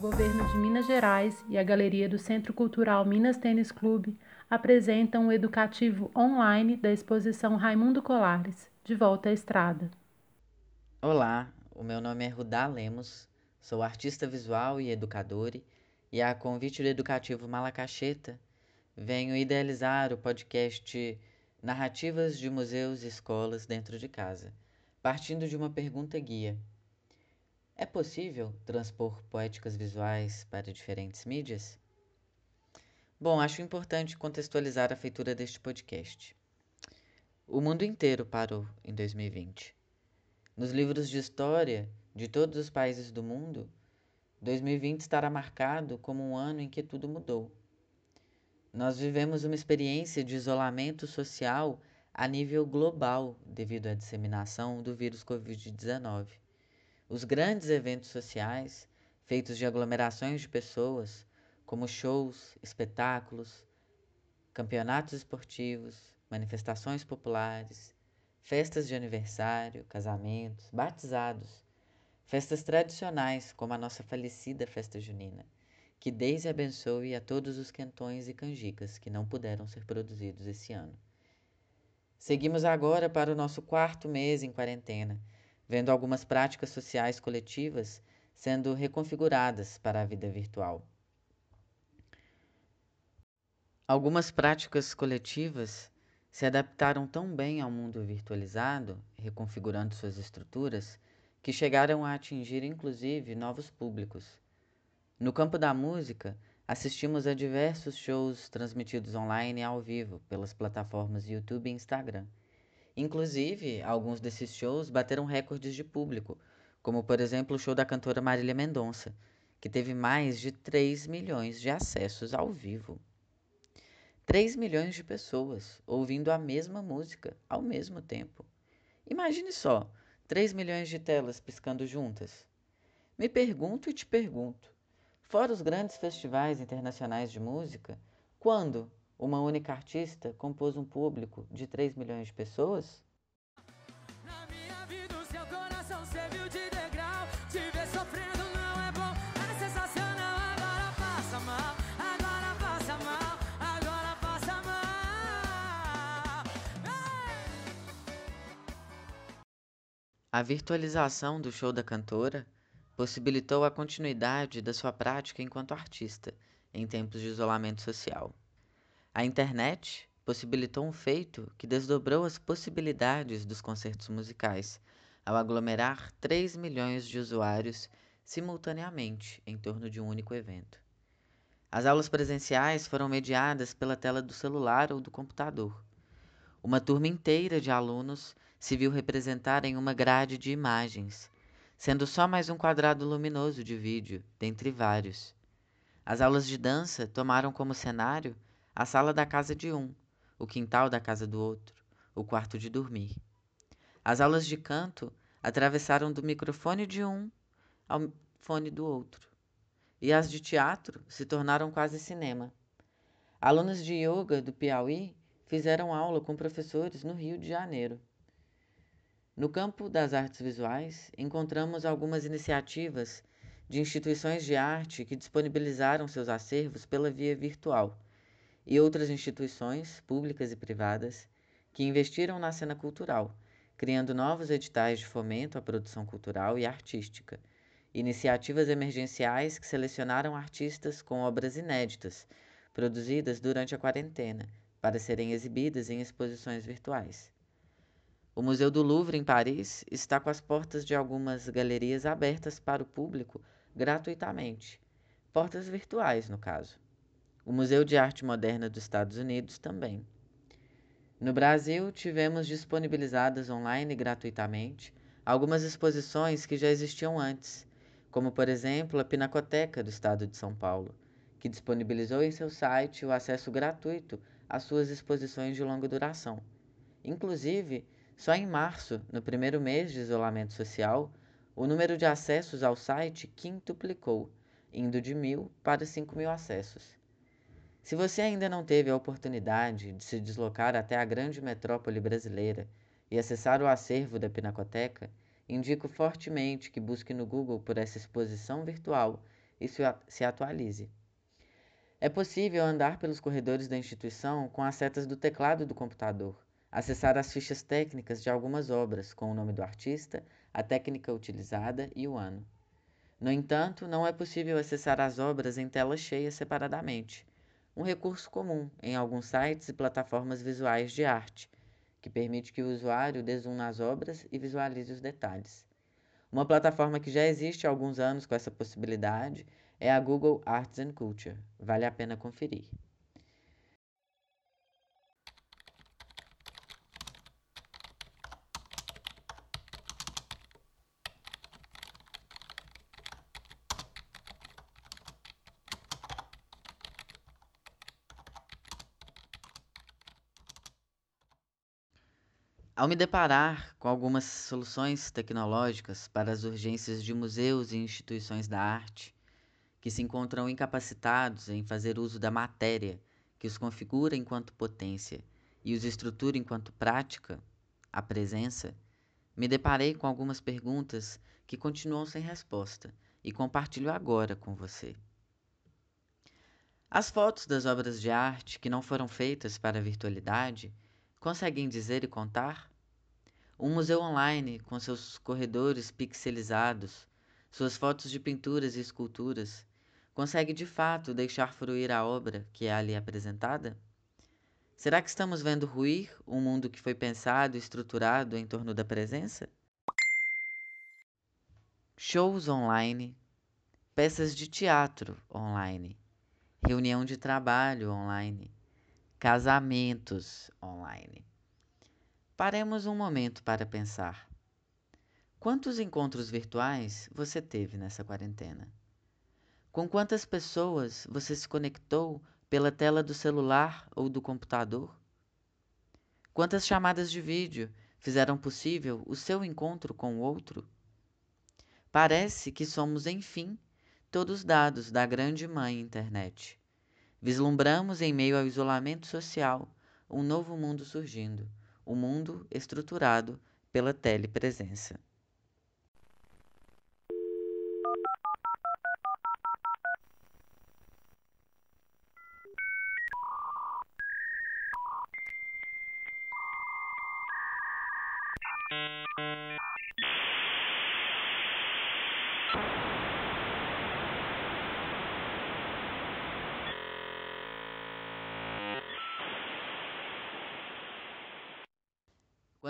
Governo de Minas Gerais e a Galeria do Centro Cultural Minas Tênis Clube apresentam o educativo online da exposição Raimundo Colares, De Volta à Estrada. Olá, o meu nome é Rudá Lemos, sou artista visual e educador e a convite do educativo Malacacheta venho idealizar o podcast Narrativas de Museus e Escolas dentro de casa, partindo de uma pergunta guia – é possível transpor poéticas visuais para diferentes mídias? Bom, acho importante contextualizar a feitura deste podcast. O mundo inteiro parou em 2020. Nos livros de história de todos os países do mundo, 2020 estará marcado como um ano em que tudo mudou. Nós vivemos uma experiência de isolamento social a nível global devido à disseminação do vírus Covid-19. Os grandes eventos sociais, feitos de aglomerações de pessoas, como shows, espetáculos, campeonatos esportivos, manifestações populares, festas de aniversário, casamentos, batizados, festas tradicionais, como a nossa falecida festa junina, que Deus abençoe a todos os quentões e canjicas que não puderam ser produzidos esse ano. Seguimos agora para o nosso quarto mês em quarentena vendo algumas práticas sociais coletivas sendo reconfiguradas para a vida virtual. Algumas práticas coletivas se adaptaram tão bem ao mundo virtualizado, reconfigurando suas estruturas, que chegaram a atingir inclusive novos públicos. No campo da música, assistimos a diversos shows transmitidos online e ao vivo pelas plataformas YouTube e Instagram Inclusive, alguns desses shows bateram recordes de público, como por exemplo o show da cantora Marília Mendonça, que teve mais de 3 milhões de acessos ao vivo. 3 milhões de pessoas ouvindo a mesma música ao mesmo tempo. Imagine só, 3 milhões de telas piscando juntas. Me pergunto e te pergunto: fora os grandes festivais internacionais de música, quando uma única artista compôs um público de 3 milhões de pessoas? A virtualização do show da cantora possibilitou a continuidade da sua prática enquanto artista em tempos de isolamento social. A internet possibilitou um feito que desdobrou as possibilidades dos concertos musicais, ao aglomerar 3 milhões de usuários simultaneamente em torno de um único evento. As aulas presenciais foram mediadas pela tela do celular ou do computador. Uma turma inteira de alunos se viu representada em uma grade de imagens, sendo só mais um quadrado luminoso de vídeo, dentre vários. As aulas de dança tomaram como cenário a sala da casa de um, o quintal da casa do outro, o quarto de dormir. As aulas de canto atravessaram do microfone de um ao fone do outro. E as de teatro se tornaram quase cinema. Alunos de yoga do Piauí fizeram aula com professores no Rio de Janeiro. No campo das artes visuais, encontramos algumas iniciativas de instituições de arte que disponibilizaram seus acervos pela via virtual e outras instituições, públicas e privadas, que investiram na cena cultural, criando novos editais de fomento à produção cultural e artística, iniciativas emergenciais que selecionaram artistas com obras inéditas, produzidas durante a quarentena, para serem exibidas em exposições virtuais. O Museu do Louvre, em Paris, está com as portas de algumas galerias abertas para o público gratuitamente, portas virtuais, no caso. O Museu de Arte Moderna dos Estados Unidos também. No Brasil, tivemos disponibilizadas online gratuitamente algumas exposições que já existiam antes, como por exemplo a Pinacoteca do Estado de São Paulo, que disponibilizou em seu site o acesso gratuito às suas exposições de longa duração. Inclusive, só em março, no primeiro mês de isolamento social, o número de acessos ao site quintuplicou, indo de mil para cinco mil acessos. Se você ainda não teve a oportunidade de se deslocar até a grande metrópole brasileira e acessar o acervo da Pinacoteca, indico fortemente que busque no Google por essa exposição virtual e se atualize. É possível andar pelos corredores da instituição com as setas do teclado do computador, acessar as fichas técnicas de algumas obras com o nome do artista, a técnica utilizada e o ano. No entanto, não é possível acessar as obras em tela cheia separadamente, um recurso comum em alguns sites e plataformas visuais de arte, que permite que o usuário dê nas obras e visualize os detalhes. Uma plataforma que já existe há alguns anos com essa possibilidade é a Google Arts Culture. Vale a pena conferir. Ao me deparar com algumas soluções tecnológicas para as urgências de museus e instituições da arte, que se encontram incapacitados em fazer uso da matéria que os configura enquanto potência e os estrutura enquanto prática, a presença, me deparei com algumas perguntas que continuam sem resposta e compartilho agora com você. As fotos das obras de arte que não foram feitas para a virtualidade conseguem dizer e contar? Um museu online com seus corredores pixelizados, suas fotos de pinturas e esculturas, consegue de fato deixar fruir a obra que é ali apresentada? Será que estamos vendo ruir um mundo que foi pensado e estruturado em torno da presença? Shows online, peças de teatro online, reunião de trabalho online, casamentos online. Paremos um momento para pensar. Quantos encontros virtuais você teve nessa quarentena? Com quantas pessoas você se conectou pela tela do celular ou do computador? Quantas chamadas de vídeo fizeram possível o seu encontro com o outro? Parece que somos, enfim, todos dados da grande mãe internet. Vislumbramos em meio ao isolamento social um novo mundo surgindo, o mundo estruturado pela telepresença.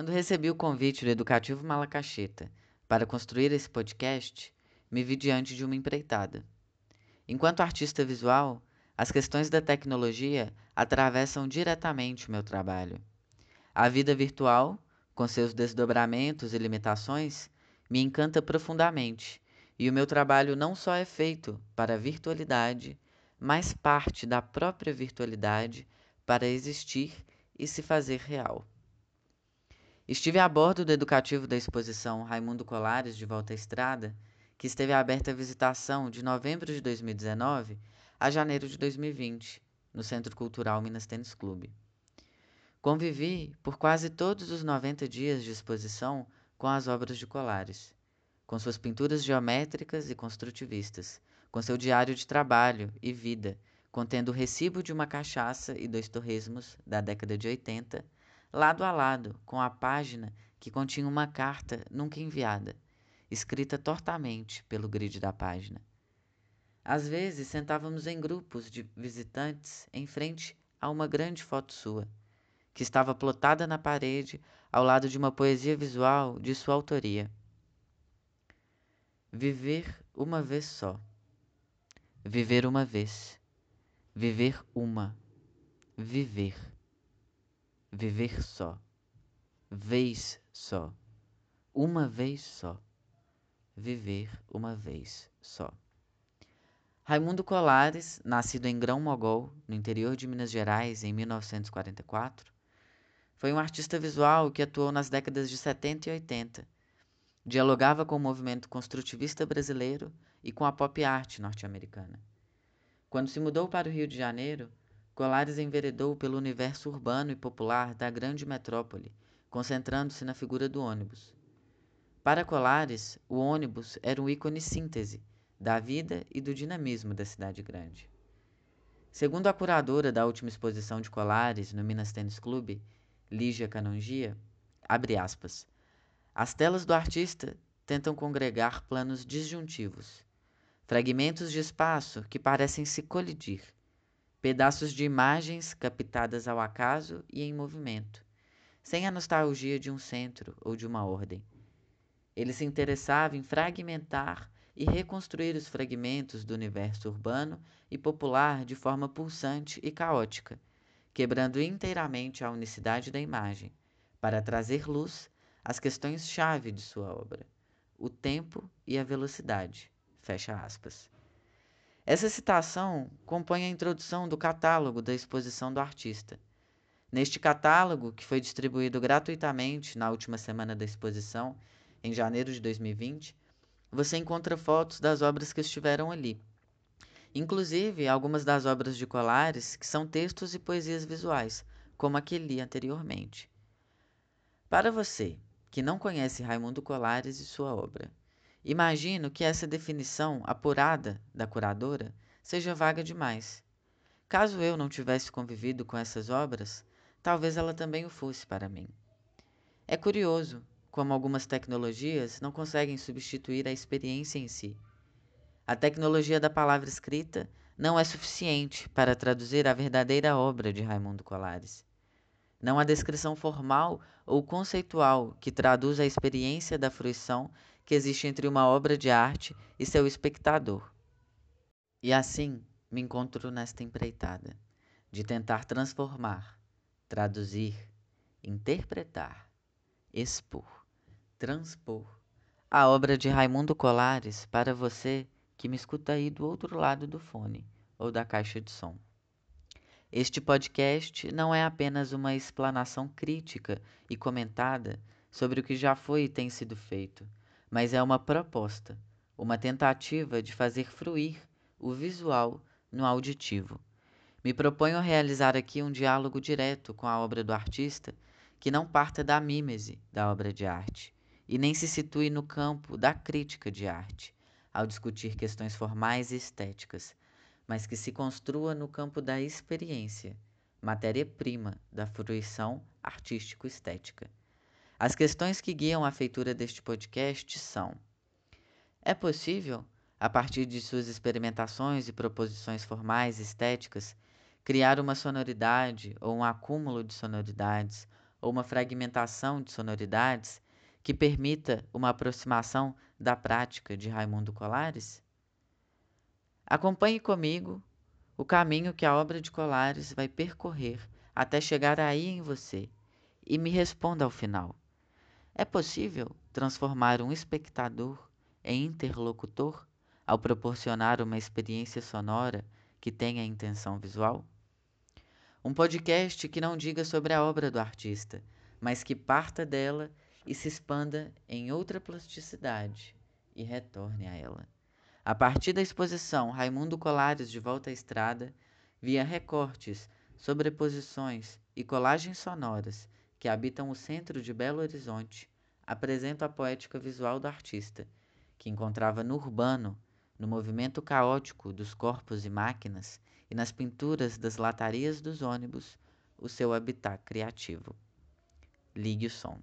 Quando recebi o convite do Educativo Malacacheta para construir esse podcast, me vi diante de uma empreitada. Enquanto artista visual, as questões da tecnologia atravessam diretamente o meu trabalho. A vida virtual, com seus desdobramentos e limitações, me encanta profundamente, e o meu trabalho não só é feito para a virtualidade, mas parte da própria virtualidade para existir e se fazer real. Estive a bordo do educativo da exposição Raimundo Colares de Volta à Estrada, que esteve aberta à visitação de novembro de 2019 a janeiro de 2020, no Centro Cultural Minas Tênis Clube. Convivi por quase todos os 90 dias de exposição com as obras de Colares, com suas pinturas geométricas e construtivistas, com seu diário de trabalho e vida, contendo o recibo de uma cachaça e dois torresmos da década de 80 lado a lado com a página que continha uma carta nunca enviada, escrita tortamente pelo grid da página. Às vezes sentávamos em grupos de visitantes em frente a uma grande foto sua, que estava plotada na parede ao lado de uma poesia visual de sua autoria. Viver uma vez só. Viver uma vez. Viver uma. Viver viver só, vez só, uma vez só, viver uma vez só. Raimundo Colares, nascido em Grão-Mogol, no interior de Minas Gerais, em 1944, foi um artista visual que atuou nas décadas de 70 e 80. Dialogava com o movimento construtivista brasileiro e com a pop art norte-americana. Quando se mudou para o Rio de Janeiro, Colares enveredou pelo universo urbano e popular da grande metrópole, concentrando-se na figura do ônibus. Para Colares, o ônibus era um ícone síntese da vida e do dinamismo da cidade grande. Segundo a curadora da última exposição de colares no Minas Tênis Clube, Lígia Canongia, abre aspas, as telas do artista tentam congregar planos disjuntivos, fragmentos de espaço que parecem se colidir, pedaços de imagens captadas ao acaso e em movimento, sem a nostalgia de um centro ou de uma ordem. Ele se interessava em fragmentar e reconstruir os fragmentos do universo urbano e popular de forma pulsante e caótica, quebrando inteiramente a unicidade da imagem, para trazer luz às questões-chave de sua obra, o tempo e a velocidade. Fecha aspas. Essa citação compõe a introdução do catálogo da exposição do artista. Neste catálogo, que foi distribuído gratuitamente na última semana da exposição, em janeiro de 2020, você encontra fotos das obras que estiveram ali. Inclusive algumas das obras de Colares que são textos e poesias visuais, como a que li anteriormente. Para você que não conhece Raimundo Colares e sua obra, imagino que essa definição apurada da curadora seja vaga demais. Caso eu não tivesse convivido com essas obras, talvez ela também o fosse para mim. É curioso como algumas tecnologias, não conseguem substituir a experiência em si. A tecnologia da palavra escrita não é suficiente para traduzir a verdadeira obra de Raimundo Colares. Não há descrição formal ou conceitual que traduz a experiência da fruição que existe entre uma obra de arte e seu espectador. E assim me encontro nesta empreitada de tentar transformar, traduzir, interpretar, expor transpor a obra de Raimundo Colares para você que me escuta aí do outro lado do fone ou da caixa de som. Este podcast não é apenas uma explanação crítica e comentada sobre o que já foi e tem sido feito, mas é uma proposta, uma tentativa de fazer fruir o visual no auditivo. Me proponho a realizar aqui um diálogo direto com a obra do artista que não parta da mímese da obra de arte, e nem se situe no campo da crítica de arte, ao discutir questões formais e estéticas, mas que se construa no campo da experiência, matéria-prima da fruição artístico-estética. As questões que guiam a feitura deste podcast são: é possível, a partir de suas experimentações e proposições formais e estéticas, criar uma sonoridade ou um acúmulo de sonoridades ou uma fragmentação de sonoridades que permita uma aproximação da prática de Raimundo Colares? Acompanhe comigo o caminho que a obra de Colares vai percorrer até chegar aí em você e me responda ao final: é possível transformar um espectador em interlocutor ao proporcionar uma experiência sonora que tenha intenção visual? Um podcast que não diga sobre a obra do artista, mas que parta dela e se expanda em outra plasticidade e retorne a ela. A partir da exposição Raimundo Colares de Volta à Estrada, via recortes, sobreposições e colagens sonoras que habitam o centro de Belo Horizonte, apresento a poética visual do artista, que encontrava no urbano, no movimento caótico dos corpos e máquinas e nas pinturas das latarias dos ônibus, o seu habitat criativo. Ligue o som.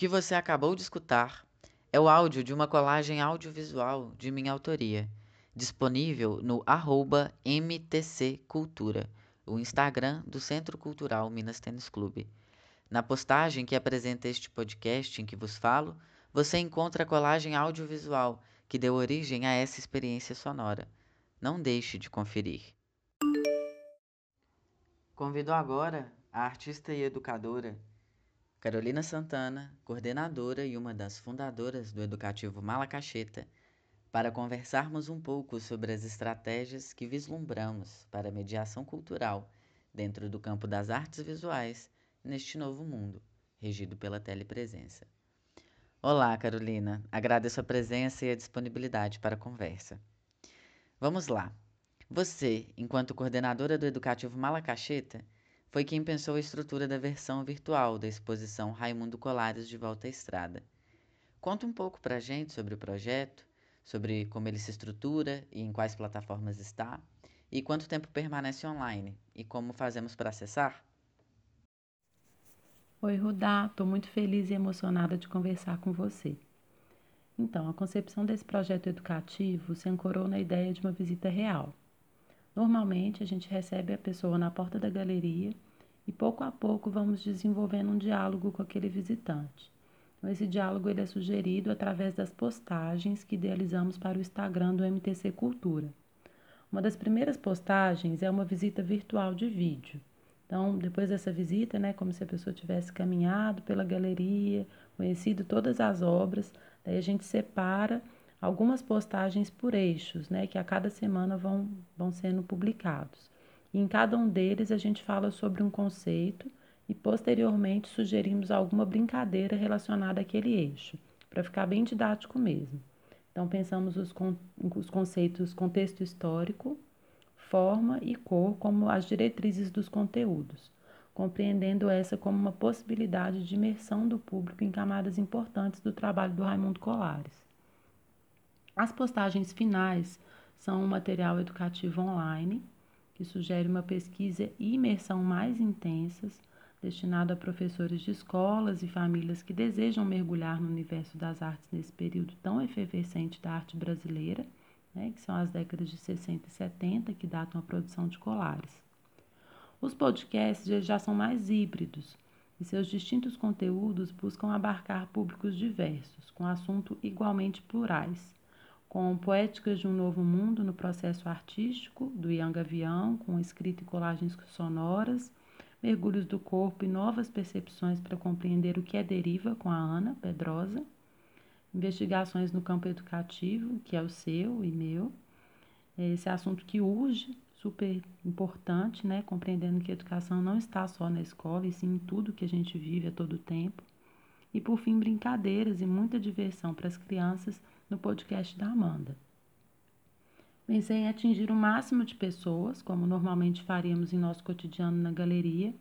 Que você acabou de escutar é o áudio de uma colagem audiovisual de minha autoria, disponível no arroba MTC Cultura, o Instagram do Centro Cultural Minas Tênis Clube. Na postagem que apresenta este podcast em que vos falo, você encontra a colagem audiovisual que deu origem a essa experiência sonora. Não deixe de conferir. Convido agora a artista e educadora Carolina Santana, coordenadora e uma das fundadoras do Educativo Malacacheta, para conversarmos um pouco sobre as estratégias que vislumbramos para a mediação cultural dentro do campo das artes visuais neste novo mundo, regido pela telepresença. Olá, Carolina. Agradeço a presença e a disponibilidade para a conversa. Vamos lá. Você, enquanto coordenadora do Educativo Malacacheta, foi quem pensou a estrutura da versão virtual da exposição Raimundo Colares de Volta à Estrada. Conta um pouco para gente sobre o projeto, sobre como ele se estrutura e em quais plataformas está, e quanto tempo permanece online, e como fazemos para acessar? Oi, Rudá, estou muito feliz e emocionada de conversar com você. Então, a concepção desse projeto educativo se ancorou na ideia de uma visita real, Normalmente, a gente recebe a pessoa na porta da galeria e pouco a pouco vamos desenvolvendo um diálogo com aquele visitante. Então, esse diálogo ele é sugerido através das postagens que idealizamos para o Instagram do MTC Cultura. Uma das primeiras postagens é uma visita virtual de vídeo. Então, depois dessa visita, né, como se a pessoa tivesse caminhado pela galeria, conhecido todas as obras, daí a gente separa algumas postagens por eixos, né, que a cada semana vão, vão sendo publicados. E em cada um deles a gente fala sobre um conceito e posteriormente sugerimos alguma brincadeira relacionada àquele eixo, para ficar bem didático mesmo. Então pensamos os, con os conceitos contexto histórico, forma e cor como as diretrizes dos conteúdos, compreendendo essa como uma possibilidade de imersão do público em camadas importantes do trabalho do Raimundo Colares. As postagens finais são um material educativo online que sugere uma pesquisa e imersão mais intensas, destinado a professores de escolas e famílias que desejam mergulhar no universo das artes nesse período tão efervescente da arte brasileira, né, que são as décadas de 60 e 70, que datam a produção de colares. Os podcasts já são mais híbridos e seus distintos conteúdos buscam abarcar públicos diversos, com assuntos igualmente plurais com Poéticas de um Novo Mundo no Processo Artístico, do Ian Gavião, com escrita e colagens sonoras, Mergulhos do Corpo e Novas Percepções para Compreender o que é Deriva, com a Ana Pedrosa, Investigações no Campo Educativo, que é o seu e meu, esse assunto que urge, super importante, né? compreendendo que a educação não está só na escola, e sim em tudo que a gente vive a todo tempo. E, por fim, brincadeiras e muita diversão para as crianças no podcast da Amanda. Pensei em atingir o máximo de pessoas, como normalmente faríamos em nosso cotidiano na galeria,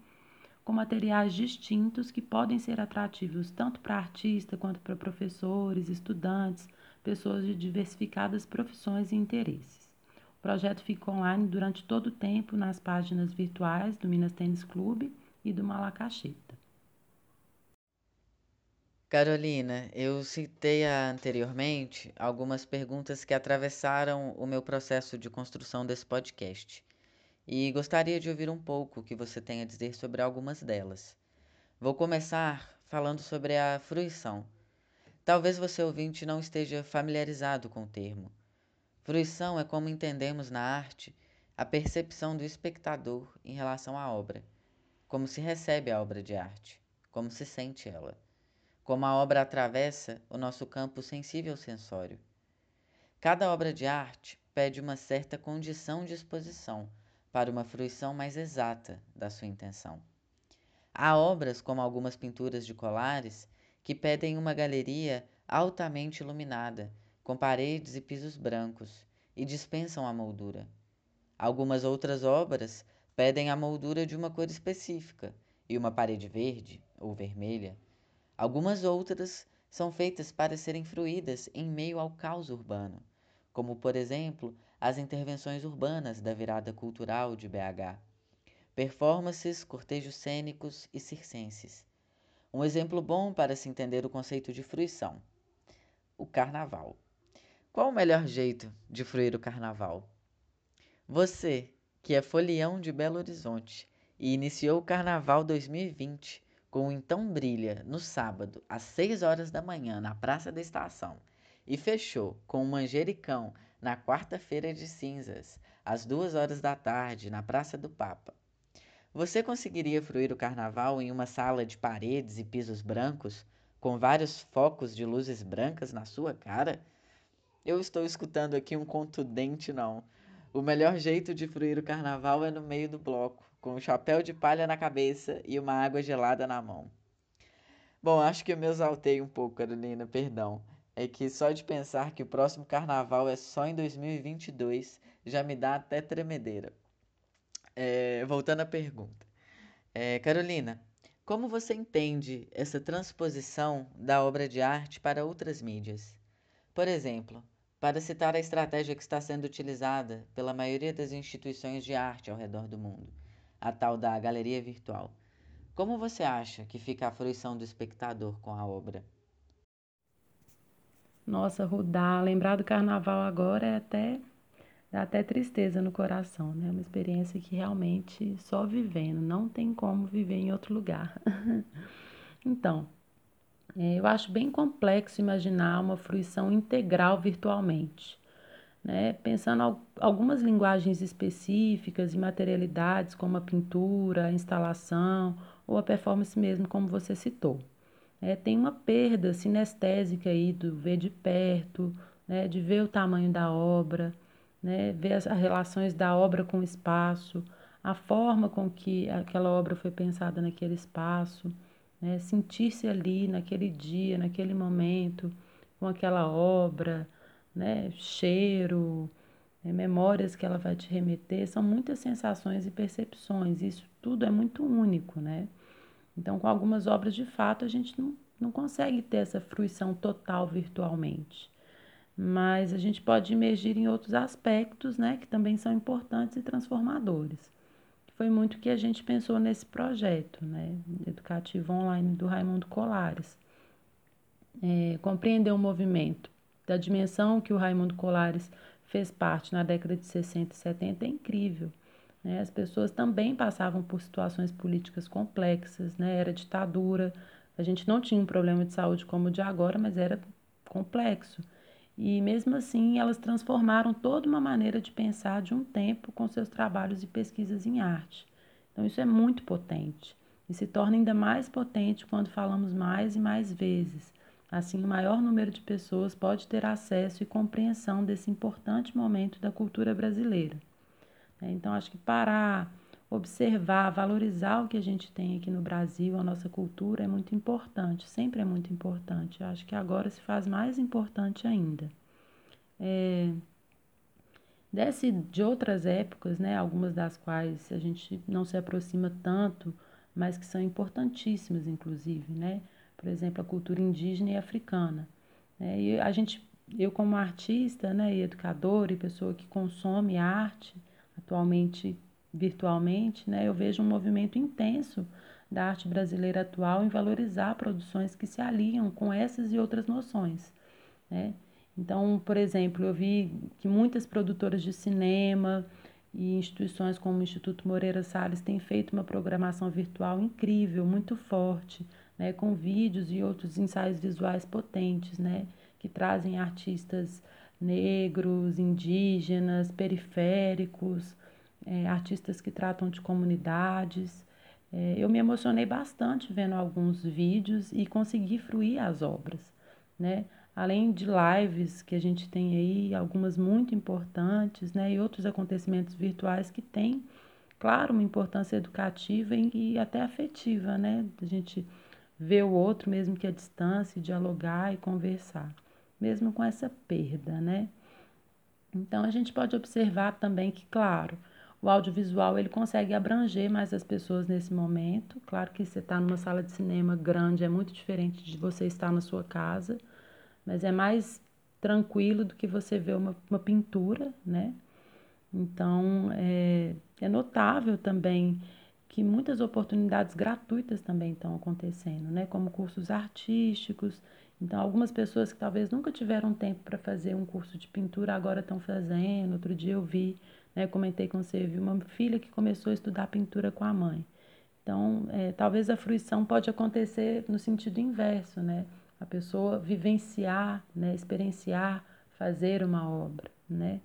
com materiais distintos que podem ser atrativos tanto para artista quanto para professores, estudantes, pessoas de diversificadas profissões e interesses. O projeto fica online durante todo o tempo nas páginas virtuais do Minas Tênis Clube e do Malacacheta. Carolina, eu citei anteriormente algumas perguntas que atravessaram o meu processo de construção desse podcast e gostaria de ouvir um pouco o que você tem a dizer sobre algumas delas. Vou começar falando sobre a fruição. Talvez você ouvinte não esteja familiarizado com o termo. Fruição é como entendemos na arte a percepção do espectador em relação à obra, como se recebe a obra de arte, como se sente ela como a obra atravessa o nosso campo sensível sensório. Cada obra de arte pede uma certa condição de exposição para uma fruição mais exata da sua intenção. Há obras, como algumas pinturas de colares, que pedem uma galeria altamente iluminada, com paredes e pisos brancos, e dispensam a moldura. Algumas outras obras pedem a moldura de uma cor específica e uma parede verde ou vermelha Algumas outras são feitas para serem fruídas em meio ao caos urbano, como, por exemplo, as intervenções urbanas da virada cultural de BH, performances, cortejos cênicos e circenses. Um exemplo bom para se entender o conceito de fruição: o carnaval. Qual o melhor jeito de fruir o carnaval? Você, que é folião de Belo Horizonte e iniciou o Carnaval 2020 com o Então Brilha no sábado, às 6 horas da manhã, na Praça da Estação, e fechou com o Manjericão na quarta-feira de cinzas, às 2 horas da tarde, na Praça do Papa. Você conseguiria fruir o carnaval em uma sala de paredes e pisos brancos, com vários focos de luzes brancas na sua cara? Eu estou escutando aqui um contundente não. O melhor jeito de fruir o carnaval é no meio do bloco, com um chapéu de palha na cabeça e uma água gelada na mão. Bom, acho que eu me exaltei um pouco, Carolina, perdão. É que só de pensar que o próximo carnaval é só em 2022 já me dá até tremedeira. É, voltando à pergunta. É, Carolina, como você entende essa transposição da obra de arte para outras mídias? Por exemplo, para citar a estratégia que está sendo utilizada pela maioria das instituições de arte ao redor do mundo, a tal da galeria virtual. Como você acha que fica a fruição do espectador com a obra? Nossa, Rudá, lembrar do carnaval agora é até dá até tristeza no coração, né? Uma experiência que realmente só vivendo, não tem como viver em outro lugar. então, é, eu acho bem complexo imaginar uma fruição integral virtualmente. Né? Pensando algumas linguagens específicas e materialidades, como a pintura, a instalação ou a performance mesmo, como você citou. É, tem uma perda sinestésica aí do ver de perto, né? de ver o tamanho da obra, né? ver as, as relações da obra com o espaço, a forma com que aquela obra foi pensada naquele espaço né? sentir-se ali naquele dia, naquele momento, com aquela obra, né? cheiro, né? memórias que ela vai te remeter, são muitas sensações e percepções, isso tudo é muito único, né? Então, com algumas obras de fato, a gente não, não consegue ter essa fruição total virtualmente. Mas a gente pode emergir em outros aspectos, né, que também são importantes e transformadores foi muito que a gente pensou nesse projeto, né, educativo online do Raimundo Colares. É, compreender o movimento da dimensão que o Raimundo Colares fez parte na década de 60 e 70 é incrível. Né? As pessoas também passavam por situações políticas complexas, né? era ditadura, a gente não tinha um problema de saúde como o de agora, mas era complexo. E mesmo assim, elas transformaram toda uma maneira de pensar de um tempo com seus trabalhos e pesquisas em arte. Então, isso é muito potente e se torna ainda mais potente quando falamos mais e mais vezes. Assim, o maior número de pessoas pode ter acesso e compreensão desse importante momento da cultura brasileira. Então, acho que parar, observar, valorizar o que a gente tem aqui no Brasil, a nossa cultura, é muito importante, sempre é muito importante. Acho que agora se faz mais importante ainda. É, desse, de outras épocas, né, algumas das quais a gente não se aproxima tanto, mas que são importantíssimas, inclusive, né? Por exemplo, a cultura indígena e africana. Né? E a gente, eu como artista, né, e educadora e pessoa que consome arte, atualmente virtualmente, né, eu vejo um movimento intenso da arte brasileira atual em valorizar produções que se aliam com essas e outras noções, né? Então, por exemplo, eu vi que muitas produtoras de cinema e instituições como o Instituto Moreira Salles têm feito uma programação virtual incrível, muito forte, né, com vídeos e outros ensaios visuais potentes, né, que trazem artistas negros, indígenas, periféricos, é, artistas que tratam de comunidades. É, eu me emocionei bastante vendo alguns vídeos e consegui fruir as obras, né? além de lives que a gente tem aí, algumas muito importantes, né, e outros acontecimentos virtuais que têm, claro, uma importância educativa e até afetiva, né, a gente ver o outro mesmo que a distância, dialogar e conversar, mesmo com essa perda, né. Então a gente pode observar também que, claro, o audiovisual ele consegue abranger mais as pessoas nesse momento. Claro que você está numa sala de cinema grande é muito diferente de você estar na sua casa mas é mais tranquilo do que você ver uma, uma pintura, né? Então, é, é notável também que muitas oportunidades gratuitas também estão acontecendo, né? Como cursos artísticos. Então, algumas pessoas que talvez nunca tiveram tempo para fazer um curso de pintura agora estão fazendo. Outro dia eu vi, né, comentei com você, vi uma filha que começou a estudar pintura com a mãe. Então, é, talvez a fruição pode acontecer no sentido inverso, né? A pessoa vivenciar, né, experienciar, fazer uma obra, né?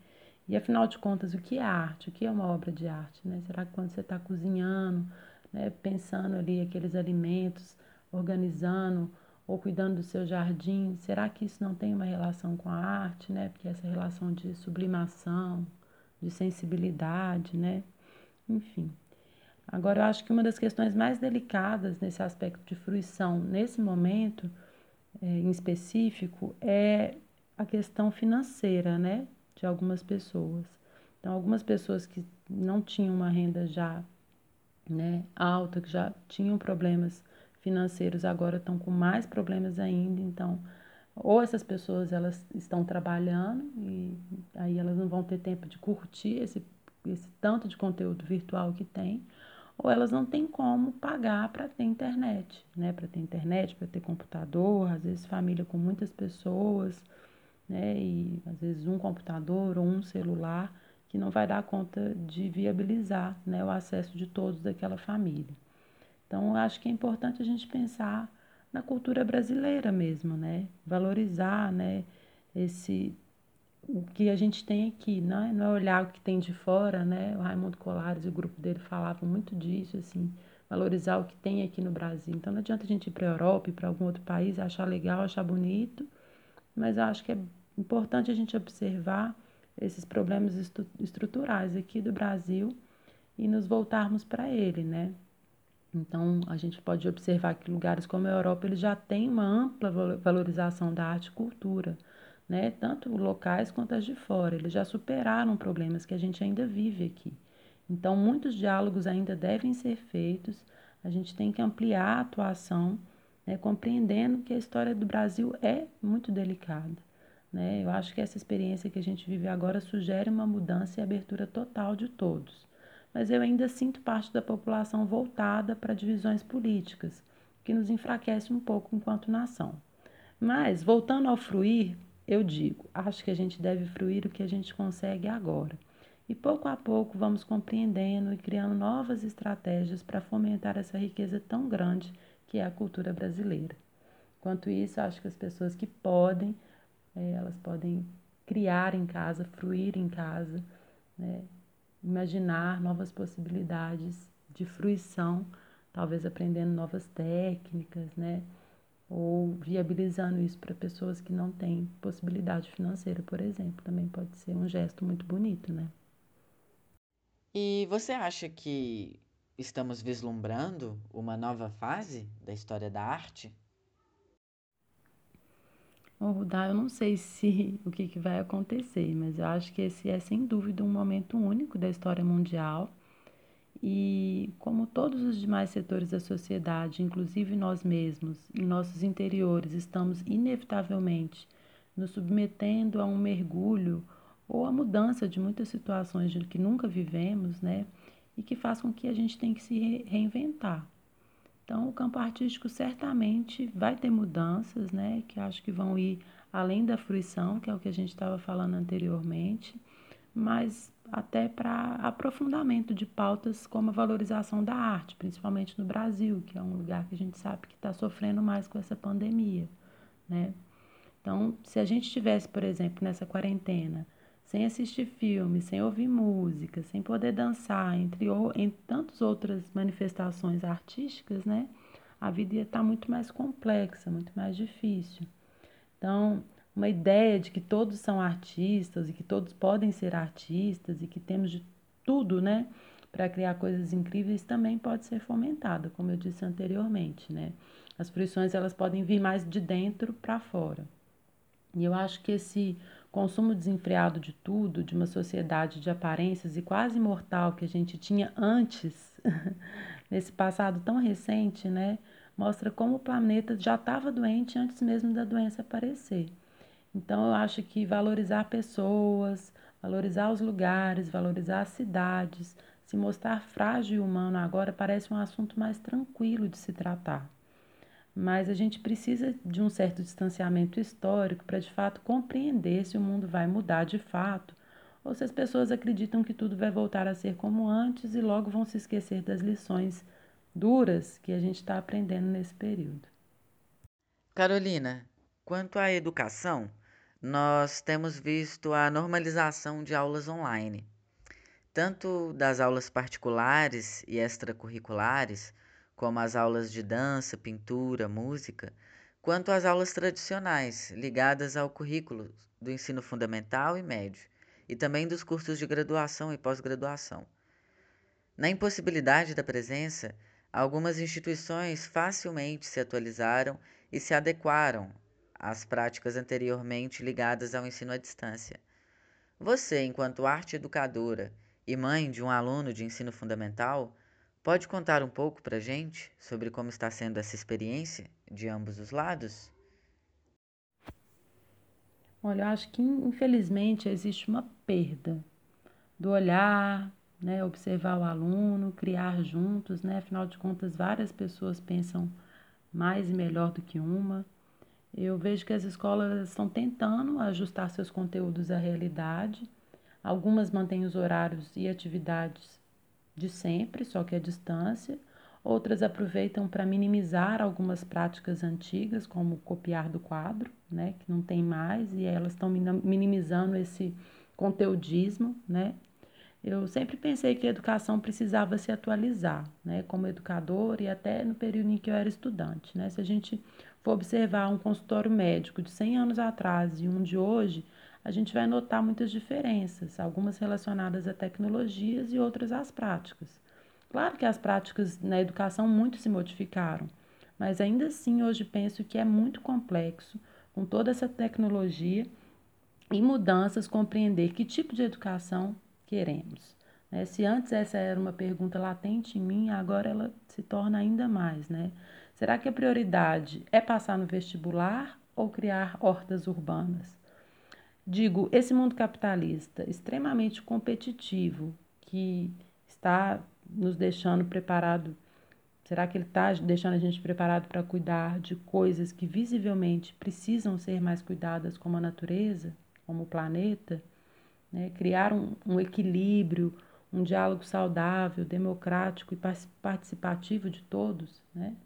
E afinal de contas, o que é arte? O que é uma obra de arte? Né? Será que quando você está cozinhando, né, pensando ali aqueles alimentos, organizando ou cuidando do seu jardim, será que isso não tem uma relação com a arte, né? Porque essa relação de sublimação, de sensibilidade, né? Enfim. Agora, eu acho que uma das questões mais delicadas nesse aspecto de fruição, nesse momento é, em específico, é a questão financeira, né? de algumas pessoas. Então, algumas pessoas que não tinham uma renda já né, alta, que já tinham problemas financeiros, agora estão com mais problemas ainda. Então, ou essas pessoas elas estão trabalhando e aí elas não vão ter tempo de curtir esse, esse tanto de conteúdo virtual que tem, ou elas não têm como pagar para ter internet, né? Para ter internet, para ter computador, às vezes família com muitas pessoas né? E às vezes um computador ou um celular que não vai dar conta de viabilizar né, o acesso de todos daquela família. Então, eu acho que é importante a gente pensar na cultura brasileira mesmo, né? Valorizar, né? Esse o que a gente tem aqui, né? não é olhar o que tem de fora, né? O Raimundo Colares e o grupo dele falavam muito disso, assim, valorizar o que tem aqui no Brasil. Então não adianta a gente ir para a Europa, ir para algum outro país, achar legal, achar bonito, mas eu acho que é importante a gente observar esses problemas estruturais aqui do Brasil e nos voltarmos para ele, né? Então, a gente pode observar que lugares como a Europa eles já têm uma ampla valorização da arte e cultura, né? Tanto locais quanto as de fora. Eles já superaram problemas que a gente ainda vive aqui. Então, muitos diálogos ainda devem ser feitos. A gente tem que ampliar a atuação né, compreendendo que a história do Brasil é muito delicada. Né? Eu acho que essa experiência que a gente vive agora sugere uma mudança e abertura total de todos. Mas eu ainda sinto parte da população voltada para divisões políticas, que nos enfraquece um pouco enquanto nação. Mas, voltando ao fruir, eu digo, acho que a gente deve fruir o que a gente consegue agora. E pouco a pouco vamos compreendendo e criando novas estratégias para fomentar essa riqueza tão grande que é a cultura brasileira. Enquanto isso, acho que as pessoas que podem, é, elas podem criar em casa, fruir em casa, né? Imaginar novas possibilidades de fruição, talvez aprendendo novas técnicas, né? ou viabilizando isso para pessoas que não têm possibilidade financeira, por exemplo, também pode ser um gesto muito bonito, né? E você acha que Estamos vislumbrando uma nova fase da história da arte? Ô, Rudá, eu não sei se o que, que vai acontecer, mas eu acho que esse é sem dúvida um momento único da história mundial. E como todos os demais setores da sociedade, inclusive nós mesmos, em nossos interiores, estamos inevitavelmente nos submetendo a um mergulho ou a mudança de muitas situações que nunca vivemos, né? e que faz com que a gente tenha que se reinventar. Então, o campo artístico certamente vai ter mudanças, né, que acho que vão ir além da fruição, que é o que a gente estava falando anteriormente, mas até para aprofundamento de pautas como a valorização da arte, principalmente no Brasil, que é um lugar que a gente sabe que está sofrendo mais com essa pandemia, né? Então, se a gente tivesse, por exemplo, nessa quarentena, sem assistir filmes, sem ouvir música, sem poder dançar, entre, entre tantas outras manifestações artísticas, né? A vida ia estar tá muito mais complexa, muito mais difícil. Então, uma ideia de que todos são artistas e que todos podem ser artistas e que temos de tudo, né, para criar coisas incríveis também pode ser fomentada, como eu disse anteriormente, né? As fruições elas podem vir mais de dentro para fora. E eu acho que esse consumo desenfreado de tudo, de uma sociedade de aparências e quase imortal que a gente tinha antes, nesse passado tão recente, né? Mostra como o planeta já estava doente antes mesmo da doença aparecer. Então, eu acho que valorizar pessoas, valorizar os lugares, valorizar as cidades, se mostrar frágil e humano agora parece um assunto mais tranquilo de se tratar. Mas a gente precisa de um certo distanciamento histórico para de fato compreender se o mundo vai mudar de fato ou se as pessoas acreditam que tudo vai voltar a ser como antes e logo vão se esquecer das lições duras que a gente está aprendendo nesse período. Carolina, quanto à educação, nós temos visto a normalização de aulas online, tanto das aulas particulares e extracurriculares, como as aulas de dança, pintura, música, quanto as aulas tradicionais, ligadas ao currículo do ensino fundamental e médio, e também dos cursos de graduação e pós-graduação. Na impossibilidade da presença, algumas instituições facilmente se atualizaram e se adequaram às práticas anteriormente ligadas ao ensino à distância. Você, enquanto arte educadora e mãe de um aluno de ensino fundamental, pode contar um pouco para gente sobre como está sendo essa experiência de ambos os lados? Olha, eu acho que infelizmente existe uma perda do olhar, né, observar o aluno, criar juntos, né? Afinal de contas, várias pessoas pensam mais e melhor do que uma. Eu vejo que as escolas estão tentando ajustar seus conteúdos à realidade. Algumas mantêm os horários e atividades de sempre, só que à distância. Outras aproveitam para minimizar algumas práticas antigas, como copiar do quadro, né, que não tem mais, e elas estão minimizando esse conteudismo, né, eu sempre pensei que a educação precisava se atualizar, né, como educador e até no período em que eu era estudante, né? Se a gente for observar um consultório médico de 100 anos atrás e um de hoje, a gente vai notar muitas diferenças, algumas relacionadas a tecnologias e outras às práticas. Claro que as práticas na educação muito se modificaram, mas ainda assim hoje penso que é muito complexo, com toda essa tecnologia e mudanças, compreender que tipo de educação queremos. Né? Se antes essa era uma pergunta latente em mim, agora ela se torna ainda mais, né? Será que a prioridade é passar no vestibular ou criar hortas urbanas? Digo, esse mundo capitalista extremamente competitivo, que está nos deixando preparado, será que ele está deixando a gente preparado para cuidar de coisas que visivelmente precisam ser mais cuidadas, como a natureza, como o planeta? né? criar um, um equilíbrio, um diálogo saudável, democrático e participativo de todos, né?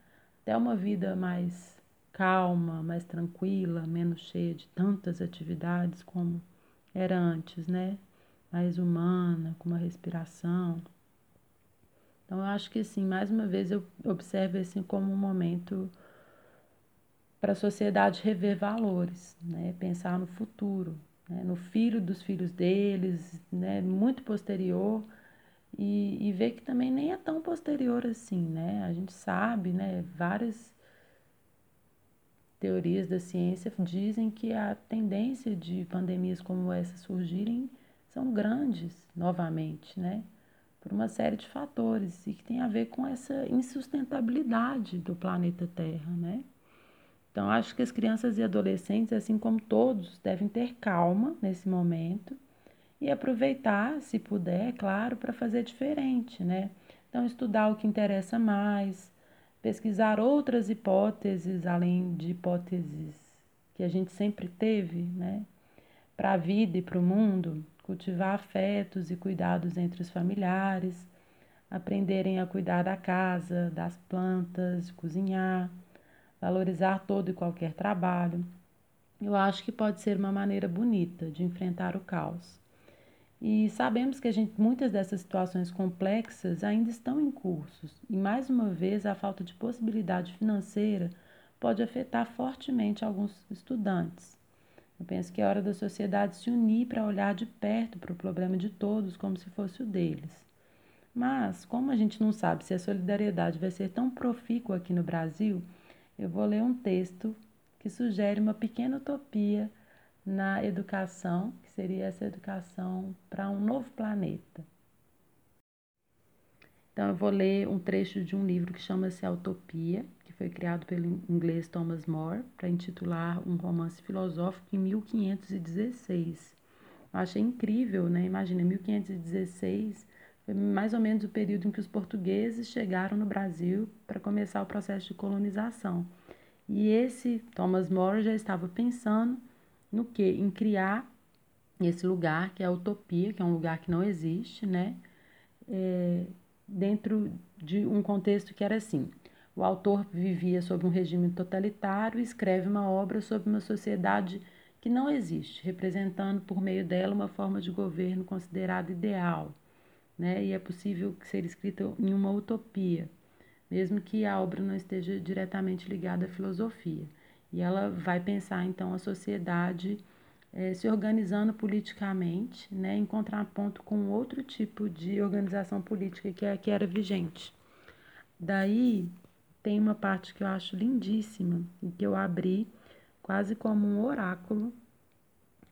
até uma vida mais calma, mais tranquila, menos cheia de tantas atividades como era antes, né? Mais humana, com uma respiração. Então eu acho que assim, mais uma vez eu observo assim como um momento para a sociedade rever valores, né? Pensar no futuro, né, no filho dos filhos deles, né, muito posterior, e, e ver que também nem é tão posterior assim, né? A gente sabe, né, várias teorias da ciência dizem que a tendência de pandemias como essa surgirem são grandes novamente, né? Por uma série de fatores e que tem a ver com essa insustentabilidade do planeta Terra, né? Então, acho que as crianças e adolescentes, assim como todos, devem ter calma nesse momento e aproveitar, se puder, é claro, para fazer diferente, né? Então, estudar o que interessa mais, pesquisar outras hipóteses além de hipóteses que a gente sempre teve, né? Para a vida e para o mundo, cultivar afetos e cuidados entre os familiares, aprenderem a cuidar da casa, das plantas, cozinhar valorizar todo e qualquer trabalho. Eu acho que pode ser uma maneira bonita de enfrentar o caos. E sabemos que a gente, muitas dessas situações complexas ainda estão em curso, e mais uma vez a falta de possibilidade financeira pode afetar fortemente alguns estudantes. Eu penso que é hora da sociedade se unir para olhar de perto para o problema de todos como se fosse o deles. Mas, como a gente não sabe se a solidariedade vai ser tão profícua aqui no Brasil, eu vou ler um texto que sugere uma pequena utopia na educação, que seria essa educação para um novo planeta. Então, eu vou ler um trecho de um livro que chama-se Utopia, que foi criado pelo inglês Thomas More, para intitular um romance filosófico em 1516. Eu achei incrível, né? Imagina, 1516 foi mais ou menos o período em que os portugueses chegaram no Brasil para começar o processo de colonização. E esse Thomas More já estava pensando no que? Em criar esse lugar que é a utopia, que é um lugar que não existe, né? É, dentro de um contexto que era assim: o autor vivia sob um regime totalitário e escreve uma obra sobre uma sociedade que não existe, representando por meio dela uma forma de governo considerada ideal, né? E é possível ser escrita em uma utopia, mesmo que a obra não esteja diretamente ligada à filosofia. E ela vai pensar então a sociedade é, se organizando politicamente, né, em contraponto com outro tipo de organização política que, é, que era vigente. Daí tem uma parte que eu acho lindíssima e que eu abri quase como um oráculo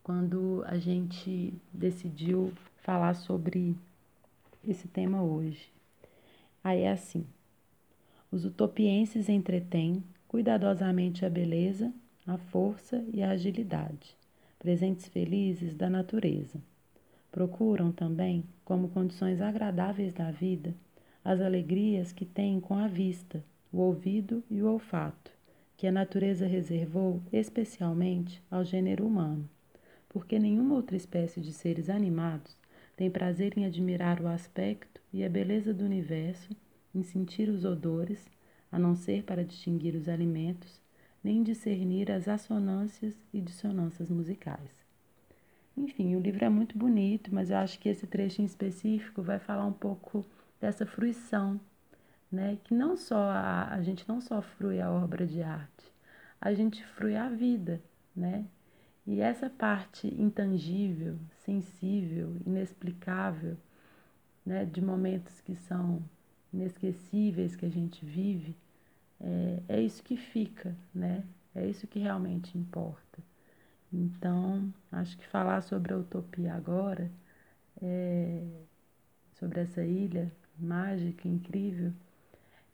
quando a gente decidiu falar sobre esse tema hoje. Aí é assim: os utopienses entretêm cuidadosamente a beleza, a força e a agilidade presentes felizes da natureza. Procuram também, como condições agradáveis da vida, as alegrias que têm com a vista, o ouvido e o olfato, que a natureza reservou especialmente ao gênero humano, porque nenhuma outra espécie de seres animados tem prazer em admirar o aspecto e a beleza do universo, em sentir os odores, a não ser para distinguir os alimentos nem discernir as assonâncias e dissonâncias musicais. Enfim, o livro é muito bonito, mas eu acho que esse trecho em específico vai falar um pouco dessa fruição, né? Que não só a, a gente não só frui a obra de arte, a gente frui a vida, né? E essa parte intangível, sensível, inexplicável, né, de momentos que são inesquecíveis que a gente vive, é, é isso que fica, né? É isso que realmente importa. Então, acho que falar sobre a utopia agora, é, sobre essa ilha mágica, incrível,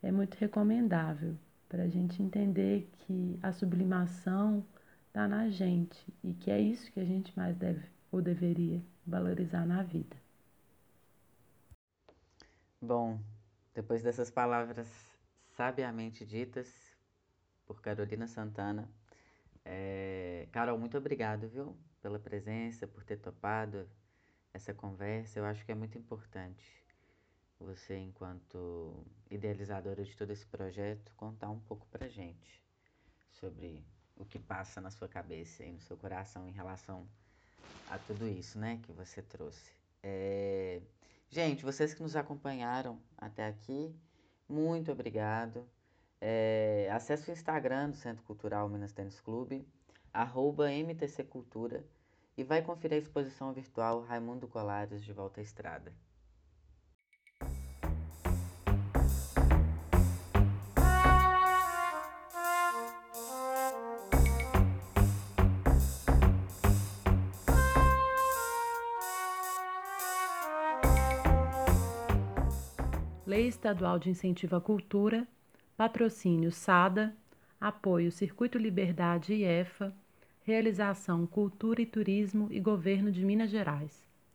é muito recomendável para a gente entender que a sublimação está na gente e que é isso que a gente mais deve ou deveria valorizar na vida. Bom, depois dessas palavras sabiamente ditas por Carolina Santana. É... Carol, muito obrigado, viu, pela presença, por ter topado essa conversa. Eu acho que é muito importante você, enquanto idealizadora de todo esse projeto, contar um pouco pra gente sobre o que passa na sua cabeça e no seu coração em relação a tudo isso, né, que você trouxe. É... Gente, vocês que nos acompanharam até aqui, muito obrigado. É, acesse o Instagram do Centro Cultural Minas Tênis Clube, arroba MTC Cultura, e vai conferir a exposição virtual Raimundo Colares de Volta à Estrada. Estadual de Incentivo à Cultura, patrocínio SADA, apoio Circuito Liberdade e EFA, realização Cultura e Turismo e Governo de Minas Gerais.